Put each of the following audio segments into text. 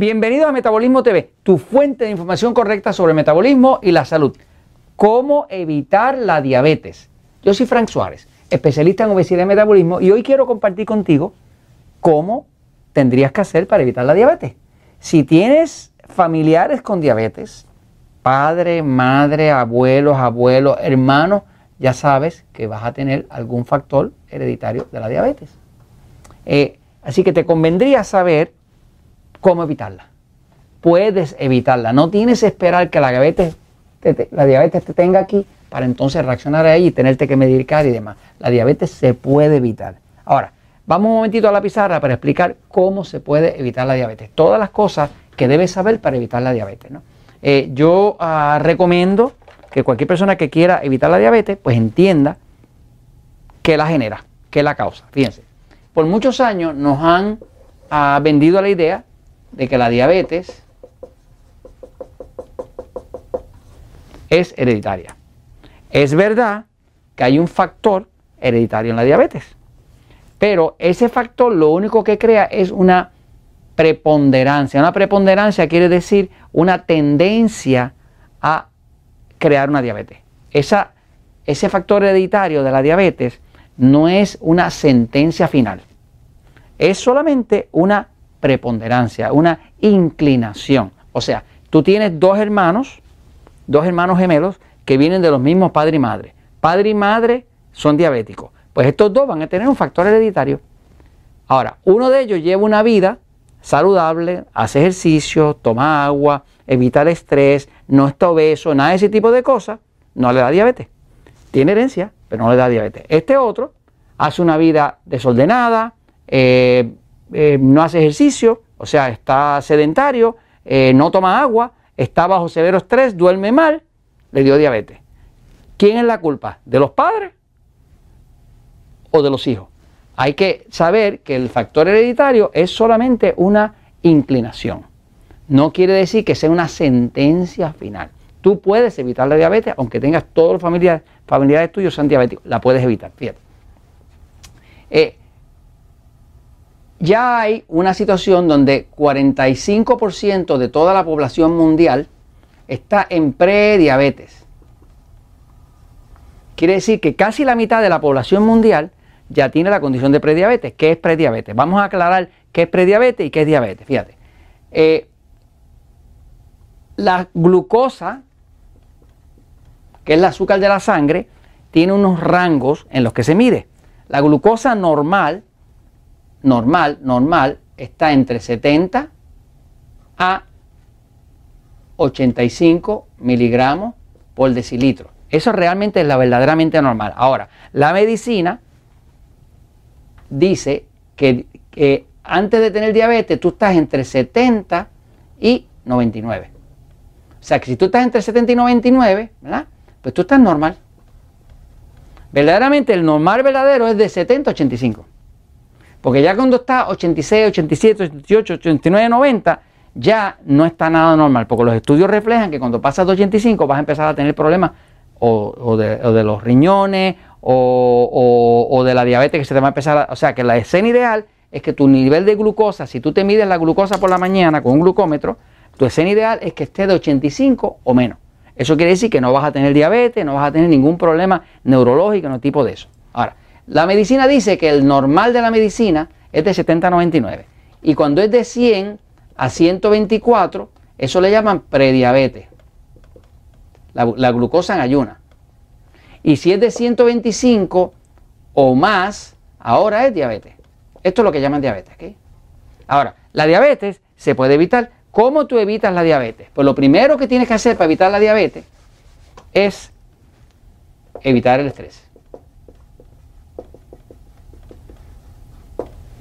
Bienvenido a Metabolismo TV, tu fuente de información correcta sobre el metabolismo y la salud. ¿Cómo evitar la diabetes? Yo soy Frank Suárez, especialista en obesidad y metabolismo, y hoy quiero compartir contigo cómo tendrías que hacer para evitar la diabetes. Si tienes familiares con diabetes, padre, madre, abuelos, abuelos, hermanos, ya sabes que vas a tener algún factor hereditario de la diabetes. Eh, así que te convendría saber cómo evitarla. Puedes evitarla. No tienes que esperar que la diabetes, te, la diabetes te tenga aquí para entonces reaccionar ahí y tenerte que medicar y demás. La diabetes se puede evitar. Ahora, vamos un momentito a la pizarra para explicar cómo se puede evitar la diabetes. Todas las cosas que debes saber para evitar la diabetes. Eh, yo ah, recomiendo que cualquier persona que quiera evitar la diabetes, pues entienda qué la genera, qué la causa. Fíjense, por muchos años nos han ah, vendido la idea de que la diabetes es hereditaria. Es verdad que hay un factor hereditario en la diabetes, pero ese factor lo único que crea es una preponderancia. Una preponderancia quiere decir una tendencia a crear una diabetes. Esa, ese factor hereditario de la diabetes no es una sentencia final, es solamente una preponderancia, una inclinación. O sea, tú tienes dos hermanos, dos hermanos gemelos que vienen de los mismos padre y madre. Padre y madre son diabéticos. Pues estos dos van a tener un factor hereditario. Ahora, uno de ellos lleva una vida saludable, hace ejercicio, toma agua, evita el estrés, no está obeso, nada de ese tipo de cosas, no le da diabetes. Tiene herencia, pero no le da diabetes. Este otro hace una vida desordenada, eh, eh, no hace ejercicio, o sea, está sedentario, eh, no toma agua, está bajo severo estrés, duerme mal, le dio diabetes. ¿Quién es la culpa? ¿De los padres o de los hijos? Hay que saber que el factor hereditario es solamente una inclinación. No quiere decir que sea una sentencia final. Tú puedes evitar la diabetes, aunque tengas todos los familiares, familiares tuyos sean diabéticos. La puedes evitar, fíjate. Eh, ya hay una situación donde 45% de toda la población mundial está en prediabetes. Quiere decir que casi la mitad de la población mundial ya tiene la condición de prediabetes. ¿Qué es prediabetes? Vamos a aclarar qué es prediabetes y qué es diabetes. Fíjate. Eh, la glucosa, que es el azúcar de la sangre, tiene unos rangos en los que se mide. La glucosa normal normal, normal, está entre 70 a 85 miligramos por decilitro. Eso realmente es la verdaderamente normal. Ahora, la medicina dice que, antes de tener diabetes tú estás entre 70 y 99. O sea que si tú estás entre 70 y 99, ¿verdad? Pues tú estás normal. Verdaderamente el normal verdadero es de 70 a 85. Porque ya cuando está 86, 87, 88, 89, 90, ya no está nada normal. Porque los estudios reflejan que cuando pasas de 85 vas a empezar a tener problemas o, de, los riñones o, de la diabetes que se te va a empezar a... O sea que la escena ideal es que tu nivel de glucosa, si tú te mides la glucosa por la mañana con un glucómetro, tu escena ideal es que esté de 85 o menos. Eso quiere decir que no vas a tener diabetes, no vas a tener ningún problema neurológico, no tipo de eso. Ahora, la medicina dice que el normal de la medicina es de 70 a 99. Y cuando es de 100 a 124, eso le llaman prediabetes. La, glucosa en ayuna. Y si es de 125 o más, ahora es diabetes. Esto es lo que llaman diabetes. Ahora, la diabetes se puede evitar. ¿Cómo tú evitas la diabetes? Pues lo primero que tienes que hacer para evitar la diabetes es evitar el estrés.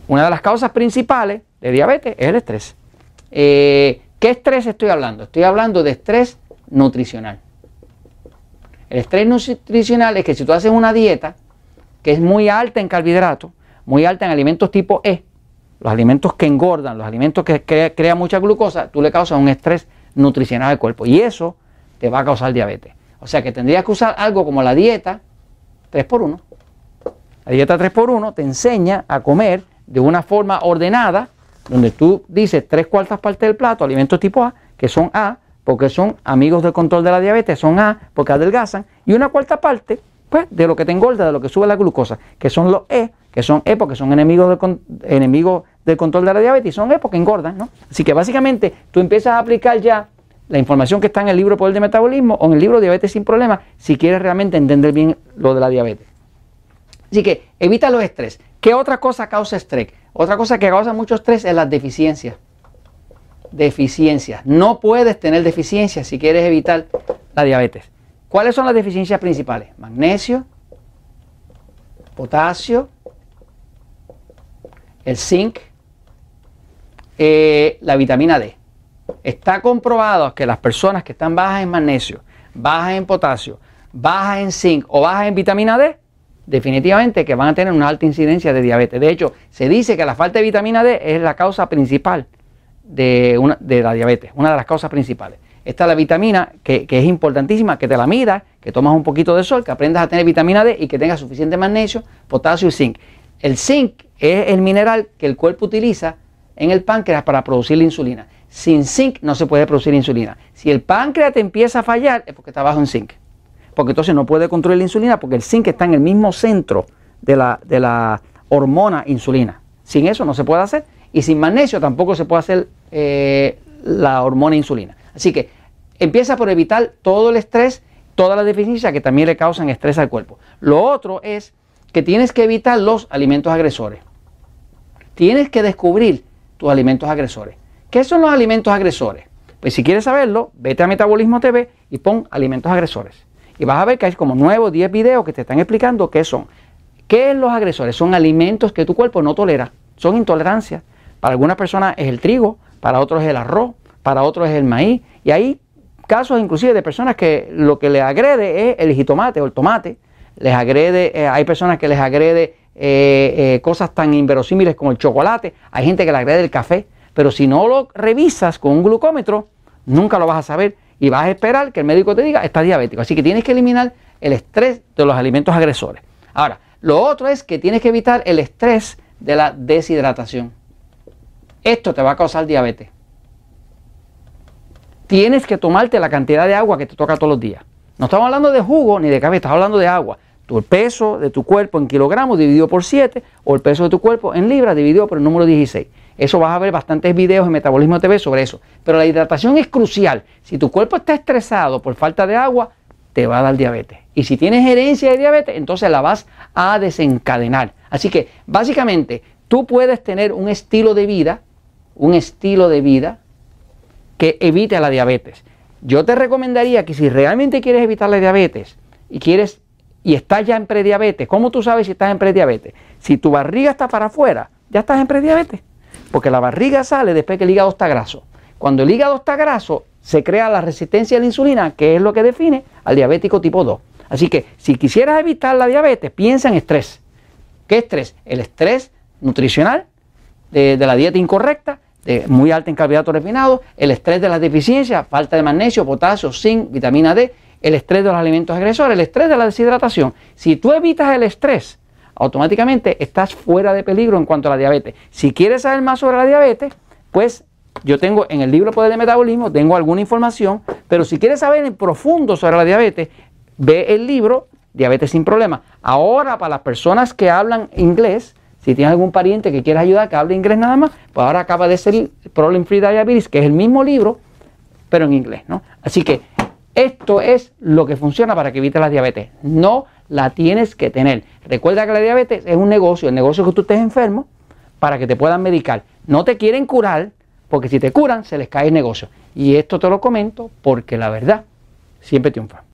Una de las causas principales de diabetes es el estrés. Eh, ¿Qué estrés estoy hablando? Estoy hablando de estrés nutricional. El estrés nutricional es que si tú haces una dieta que es muy alta en carbohidratos, muy alta en alimentos tipo E, los alimentos que engordan, los alimentos que crean mucha glucosa, tú le causas un estrés nutricional al cuerpo y eso te va a causar diabetes. O sea que tendrías que usar algo como la dieta 3x1. La dieta 3x1 te enseña a comer de una forma ordenada donde tú dices tres cuartas partes del plato, alimentos tipo A, que son A, porque son amigos del control de la diabetes, son A, porque adelgazan, y una cuarta parte, pues, de lo que te engorda, de lo que sube la glucosa, que son los E, que son E porque son enemigos del, enemigos del control de la diabetes, y son E porque engordan, ¿no? Así que básicamente tú empiezas a aplicar ya la información que está en el libro Poder de Metabolismo o en el libro Diabetes sin Problemas si quieres realmente entender bien lo de la diabetes. Así que evita los estrés. ¿Qué otra cosa causa estrés? Otra cosa que causa mucho estrés es las deficiencias. Deficiencias. No puedes tener deficiencias si quieres evitar la diabetes. ¿Cuáles son las deficiencias principales? Magnesio, potasio, el zinc, eh, la vitamina D. Está comprobado que las personas que están bajas en magnesio, bajas en potasio, bajas en zinc o bajas en vitamina D, definitivamente que van a tener una alta incidencia de diabetes. De hecho, se dice que la falta de vitamina D es la causa principal de, la diabetes, una de las causas principales. Esta es la vitamina que, que, es importantísima, que te la midas, que tomas un poquito de sol, que aprendas a tener vitamina D y que tengas suficiente magnesio, potasio y zinc. El zinc es el mineral que el cuerpo utiliza en el páncreas para producir la insulina. Sin zinc no se puede producir insulina. Si el páncreas te empieza a fallar es porque está bajo en zinc. Porque entonces no puede controlar la insulina porque el zinc está en el mismo centro de la, de la hormona insulina. Sin eso no se puede hacer. Y sin magnesio tampoco se puede hacer eh, la hormona insulina. Así que empieza por evitar todo el estrés, todas las deficiencias que también le causan estrés al cuerpo. Lo otro es que tienes que evitar los alimentos agresores. Tienes que descubrir tus alimentos agresores. ¿Qué son los alimentos agresores? Pues si quieres saberlo, vete a Metabolismo TV y pon alimentos agresores. Y vas a ver que hay como 9 o 10 videos que te están explicando qué son. ¿Qué son los agresores? Son alimentos que tu cuerpo no tolera. Son intolerancias. Para algunas personas es el trigo, para otros es el arroz, para otros es el maíz. Y hay casos inclusive de personas que lo que les agrede es el jitomate o el tomate. Les agrede, eh, hay personas que les agrede eh, eh, cosas tan inverosímiles como el chocolate. Hay gente que le agrede el café. Pero si no lo revisas con un glucómetro, nunca lo vas a saber y vas a esperar que el médico te diga está diabético. Así que tienes que eliminar el estrés de los alimentos agresores. Ahora, lo otro es que tienes que evitar el estrés de la deshidratación. Esto te va a causar diabetes. Tienes que tomarte la cantidad de agua que te toca todos los días. No estamos hablando de jugo ni de café, estamos hablando de agua. Tu peso de tu cuerpo en kilogramos dividido por 7 o el peso de tu cuerpo en libras dividido por el número 16. Eso vas a ver bastantes videos en Metabolismo TV sobre eso. Pero la hidratación es crucial. Si tu cuerpo está estresado por falta de agua, te va a dar diabetes. Y si tienes herencia de diabetes, entonces la vas a desencadenar. Así que básicamente tú puedes tener un estilo de vida, un estilo de vida que evite la diabetes. Yo te recomendaría que si realmente quieres evitar la diabetes y quieres y estás ya en prediabetes, ¿cómo tú sabes si estás en prediabetes? Si tu barriga está para afuera, ya estás en prediabetes. Porque la barriga sale después que el hígado está graso. Cuando el hígado está graso, se crea la resistencia a la insulina, que es lo que define al diabético tipo 2. Así que si quisieras evitar la diabetes, piensa en estrés. ¿Qué estrés? El estrés nutricional de, la dieta incorrecta, de muy alta en carbohidratos refinados, el estrés de las deficiencias, falta de magnesio, potasio, zinc, vitamina D, el estrés de los alimentos agresores, el estrés de la deshidratación. Si tú evitas el estrés, automáticamente estás fuera de peligro en cuanto a la diabetes. Si quieres saber más sobre la diabetes, pues yo tengo en el libro Poder de Metabolismo, tengo alguna información, pero si quieres saber en profundo sobre la diabetes, ve el libro Diabetes sin Problemas. Ahora, para las personas que hablan inglés, si tienes algún pariente que quieras ayudar, que hable inglés nada más, pues ahora acaba de ser Problem Free Diabetes, que es el mismo libro, pero en inglés, ¿no? Así que esto es lo que funciona para que evites la diabetes. No la tienes que tener. Recuerda que la diabetes es un negocio, el negocio que tú estés enfermo para que te puedan medicar. No te quieren curar porque si te curan se les cae el negocio. Y esto te lo comento porque la verdad siempre triunfa.